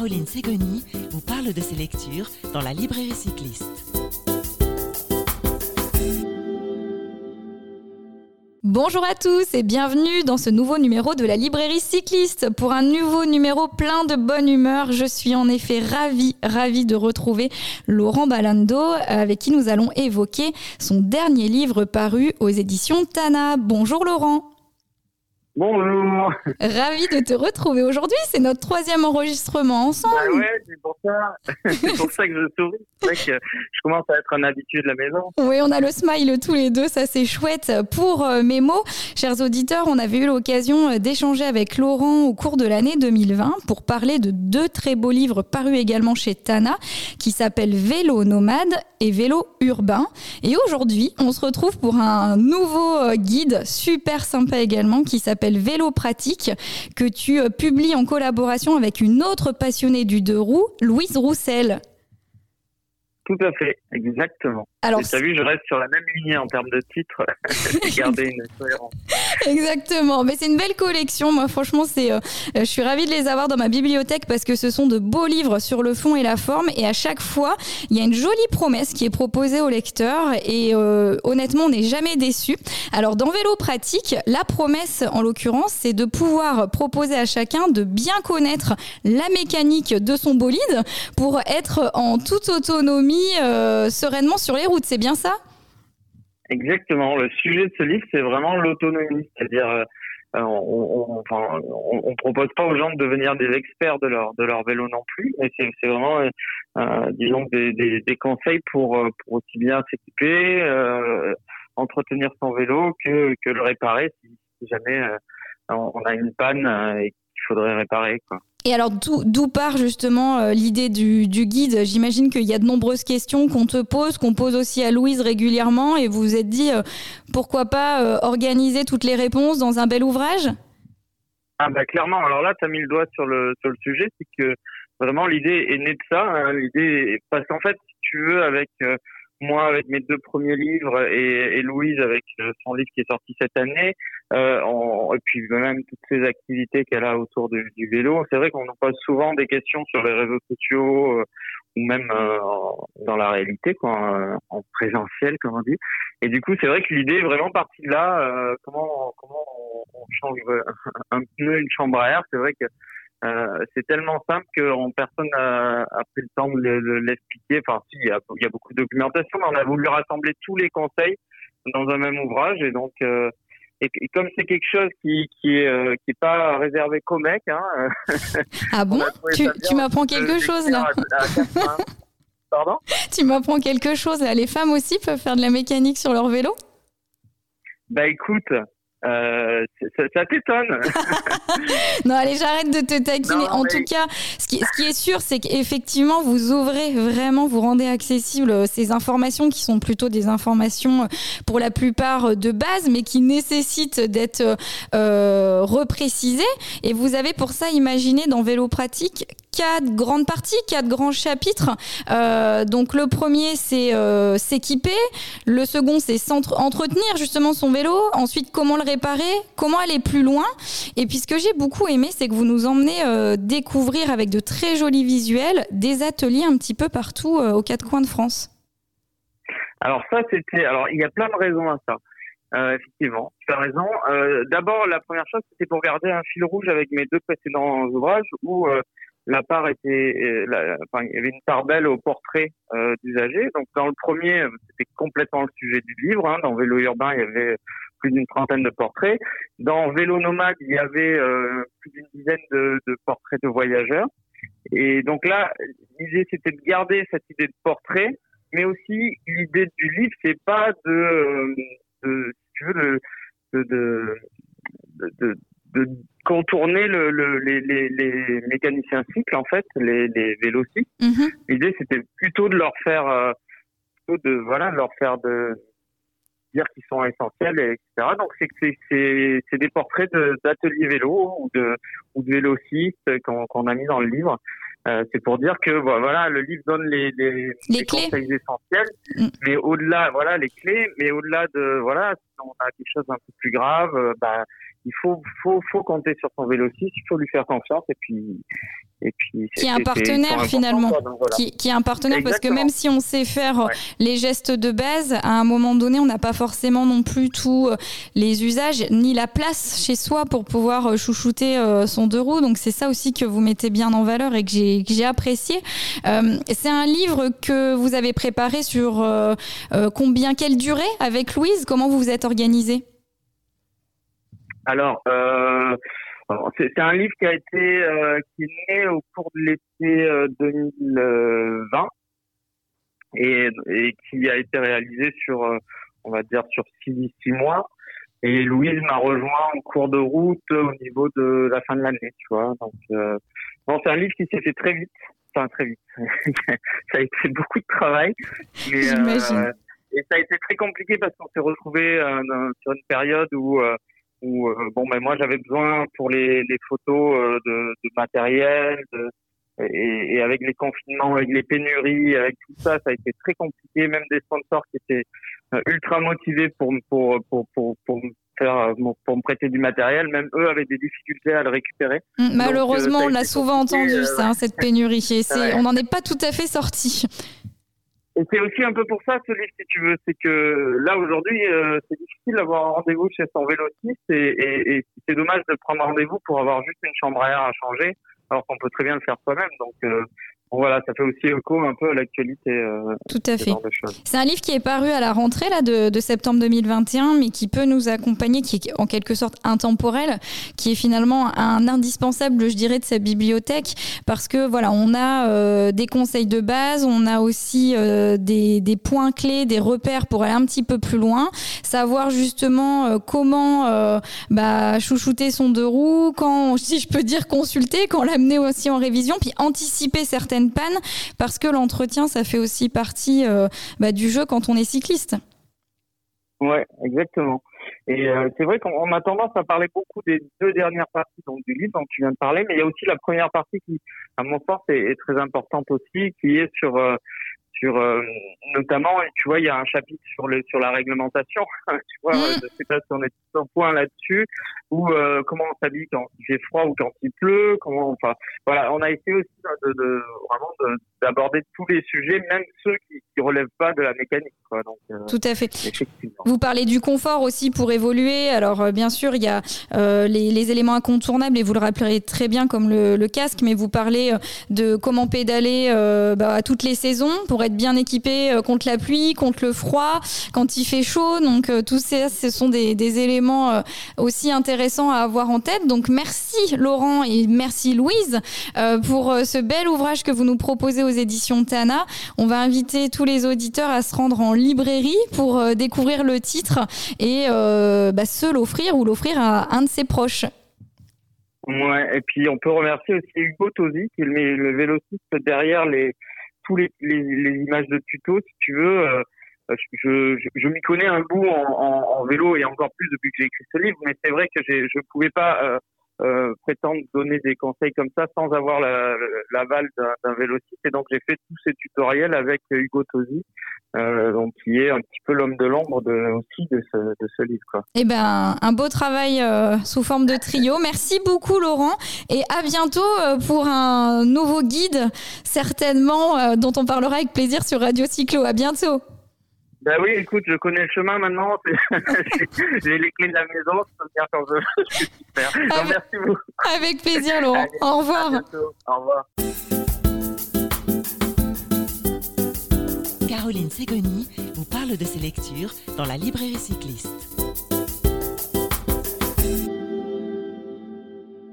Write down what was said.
Caroline Ségoni vous parle de ses lectures dans la librairie cycliste. Bonjour à tous et bienvenue dans ce nouveau numéro de la librairie cycliste. Pour un nouveau numéro plein de bonne humeur, je suis en effet ravie, ravie de retrouver Laurent Balando avec qui nous allons évoquer son dernier livre paru aux éditions Tana. Bonjour Laurent. Bonjour. Ravi de te retrouver aujourd'hui. C'est notre troisième enregistrement ensemble. Ah ouais, c'est pour ça. c'est pour ça que je souris. C'est vrai que je commence à être un habitué de la maison. Oui, on a le smile tous les deux. Ça, c'est chouette. Pour euh, mes mots, chers auditeurs, on avait eu l'occasion euh, d'échanger avec Laurent au cours de l'année 2020 pour parler de deux très beaux livres parus également chez Tana qui s'appellent Vélo nomade et Vélo urbain. Et aujourd'hui, on se retrouve pour un nouveau euh, guide super sympa également qui s'appelle Vélo Pratique, que tu euh, publies en collaboration avec une autre passionnée du deux roues, Louise Roussel. Tout à fait, exactement. Alors, tu as vu, je reste sur la même ligne en termes de titre. garder une cohérence. Exactement. Mais c'est une belle collection. Moi, franchement, c'est, euh, je suis ravie de les avoir dans ma bibliothèque parce que ce sont de beaux livres sur le fond et la forme. Et à chaque fois, il y a une jolie promesse qui est proposée au lecteur. Et euh, honnêtement, on n'est jamais déçu. Alors, dans Vélo Pratique, la promesse, en l'occurrence, c'est de pouvoir proposer à chacun de bien connaître la mécanique de son bolide pour être en toute autonomie euh, sereinement sur les c'est bien ça? Exactement. Le sujet de ce livre, c'est vraiment l'autonomie, c'est-à-dire euh, on, on, propose pas aux gens de devenir des experts de leur de leur vélo non plus, mais c'est vraiment euh, disons des, des, conseils pour, pour aussi bien s'équiper, entretenir son vélo que que le réparer si, jamais on a une panne et qu'il faudrait réparer quoi. Et alors, d'où part justement euh, l'idée du, guide? J'imagine qu'il y a de nombreuses questions qu'on te pose, qu'on pose aussi à Louise régulièrement, et vous vous êtes dit, euh, pourquoi pas euh, organiser toutes les réponses dans un bel ouvrage? Ah bah clairement, alors là, tu as mis le doigt sur le, sur le sujet, c'est que vraiment l'idée est née de ça. Hein. l'idée, parce qu'en fait, si tu veux, avec moi avec mes deux premiers livres et, et Louise avec son livre qui est sorti cette année, euh, et puis même toutes ces activités qu'elle a autour du, vélo. C'est vrai qu'on nous pose souvent des questions sur les réseaux sociaux euh, ou même euh, dans la réalité, quoi, en présentiel, comme on dit. Et du coup, c'est vrai que l'idée est vraiment partie de là. Euh, comment comment on, change un pneu, une chambre à air. C'est vrai que euh, c'est tellement simple que personne n'a pris le temps de l'expliquer. Enfin, si, il y, a, il y, a, beaucoup de documentation, mais on a voulu rassembler tous les conseils dans un même ouvrage. Et donc, euh, et, comme c'est quelque chose qui qui est euh, qui est pas réservé qu'aux mecs, hein, ah bon Tu, tu m'apprends quelque chose là Pardon? Tu m'apprends quelque chose là. Les femmes aussi peuvent faire de la mécanique sur leur vélo? Bah écoute, euh, ça, t'étonne. non, allez, j'arrête de te taquiner. en tout cas, ce qui, ce qui est sûr, c'est qu'effectivement, vous ouvrez vraiment, vous rendez accessibles ces informations qui sont plutôt des informations pour la plupart de base, mais qui nécessitent d'être euh, reprécisées. Et vous avez pour ça imaginé dans Vélo Pratique quatre grandes parties, quatre grands chapitres. Euh, donc le premier, c'est euh, s'équiper. Le second, c'est entretenir justement son vélo. Ensuite, comment le réparer, comment aller plus loin? Et puis ce que j'ai beaucoup aimé, c'est que vous nous emmenez euh, découvrir avec de très jolis visuels des ateliers un petit peu partout aux quatre coins de France. Alors ça, c'était. Alors il y a plein de raisons à ça. effectivement, tu as raison. D'abord, la première chose, c'était pour garder un fil rouge avec mes deux précédents ouvrages où la part était, euh, enfin, il y avait une part belle au portrait euh, d'usagers. Donc dans le premier, c'était complètement le sujet du livre. Hein. Dans Vélo urbain, il y avait plus d'une trentaine de portraits. Dans Vélo nomade, il y avait euh, plus d'une dizaine de, portraits de voyageurs. Et donc là, l'idée c'était de garder cette idée de portrait, mais aussi l'idée du livre, c'est pas de, euh, de, si tu veux, de, de, de, de contourner le, le, les, les, les, mécaniciens cycles, en fait, les, les. Mhm. L'idée, c'était plutôt de leur faire, euh, plutôt de, voilà, de leur faire de dire qu'ils sont essentiels, etc. Donc, c'est c'est c'est des portraits d'ateliers vélo ou de ou de vélocistes qu'on qu'on a mis dans le livre. Euh, c'est pour dire que voilà, le livre donne les, les, les, conseils essentiels, mm. mais au-delà, voilà, les clés, mais au-delà de voilà, si on a quelque chose d'un peu plus grave, euh, bah il faut, faut, faut compter sur son vélociste, il faut lui faire confiance et puis, et puis qui est un partenaire finalement, qui, qui, est un partenaire parce que même si on sait faire les gestes de base, à un moment donné, on n'a pas forcément non plus tous euh, les usages ni la place chez soi pour pouvoir euh, chouchouter euh, son deux roues. Donc c'est ça aussi que vous mettez bien en valeur et que j'ai apprécié. c'est un livre que vous avez préparé sur combien, quelle durée avec Louise? Comment vous vous êtes organisé? Alors, euh, c'est un livre qui a été euh, qui est né au cours de l'été 2020 euh, et, et, qui a été réalisé sur, on va dire, sur six, six mois. Et Louise m'a rejoint en cours de route au niveau de la fin de l'année, tu vois. Donc, bon, c'est un livre qui s'est fait très vite, enfin très vite. ça a été beaucoup de travail, mais et ça a été très compliqué parce qu'on s'est retrouvé sur une période où où euh, bon ben moi j'avais besoin pour les, les photos euh, de, de, matériel de, et, et, avec les confinements, avec les pénuries, avec tout ça, ça a été très compliqué. Même des sponsors qui étaient euh, ultra motivés pour pour pour pour, pour me faire pour me prêter du matériel, même eux avaient des difficultés à le récupérer. Mmh, malheureusement, on l'a souvent entendu ça, hein, cette pénurie. Et on n'en est pas tout à fait sorti. C'est aussi un peu pour ça ce livre, si tu veux, c'est que là aujourd'hui, euh, c'est difficile d'avoir un rendez-vous chez son vélociste et, et, et c'est dommage de prendre rendez-vous pour avoir juste une chambre à air à changer, alors qu'on peut très bien le faire soi-même. Donc euh, voilà, ça fait aussi écho un peu à l'actualité. Euh, Tout à fait. C'est un livre qui est paru à la rentrée là de, de, septembre 2021, mais qui peut nous accompagner, qui est en quelque sorte intemporel, qui est finalement un indispensable, je dirais, de sa bibliothèque, parce que voilà, on a euh, des conseils de base, on a aussi euh, des, des, points clés, des repères pour aller un petit peu plus loin, savoir justement euh, comment euh, bah, chouchouter son deux roues, quand, si je peux dire, consulter, quand l'amener aussi en révision, puis anticiper certaines panne parce que l'entretien, ça fait aussi partie euh, bah, du jeu quand on est cycliste. Ouais, exactement. Et euh, c'est vrai qu'on a tendance à parler beaucoup des deux dernières parties donc du livre dont tu viens de parler, mais il y a aussi la première partie qui, à mon sens, est, très importante aussi, qui est sur euh, sur euh, notamment tu vois il y a un chapitre sur le sur la réglementation tu vois mm. je sais pas si on est tout au point là-dessus ou euh, comment on s'habille quand il fait froid ou quand il pleut comment enfin voilà on a essayé aussi de, de vraiment d'aborder tous les sujets même ceux qui, qui relèvent pas de la mécanique quoi donc euh, tout à fait. vous parlez du confort aussi pour évoluer. Alors bien sûr il y a les, les, éléments incontournables et vous le rappellerez très bien comme le, le casque mais vous parlez de comment pédaler bah, à toutes les saisons pour être bien équipé euh, contre la pluie, contre le froid, quand il fait chaud. Donc euh, tout ça, ce sont des, éléments euh, aussi intéressants à avoir en tête. Donc merci Laurent et merci Louise pour ce bel ouvrage que vous nous proposez aux éditions Tana. On va inviter tous les auditeurs à se rendre en librairie pour découvrir le titre et bah, se l'offrir ou l'offrir à un de ses proches. Ouais, et puis on peut remercier aussi Hugo Tosi, qui est le vélociste derrière les, tous les, les, les, images de tuto, si tu veux. Euh, je, je, je m'y connais un bout en, en, en, vélo et encore plus depuis que j'ai écrit ce livre, mais c'est vrai que je ne pouvais pas euh, prétendre donner des conseils comme ça sans avoir l'aval la, d'un vélociste. Et donc j'ai fait tous ces tutoriels avec Hugo Tosi, euh, donc qui est un petit peu l'homme de l'ombre aussi de ce, livre. Quoi. Eh ben, un beau travail euh, sous forme de trio. Merci beaucoup Laurent et à bientôt euh, pour un nouveau guide certainement dont on parlera avec plaisir sur Radio Cyclo. À bientôt. Ben oui, écoute, je connais le chemin maintenant. J'ai les clés de la maison, je peux venir quand je veux. super. Donc, merci beaucoup. Avec plaisir, Laurent. Allez, Au revoir. Au revoir. Caroline Ségoni vous parle de ses lectures dans la librairie cycliste.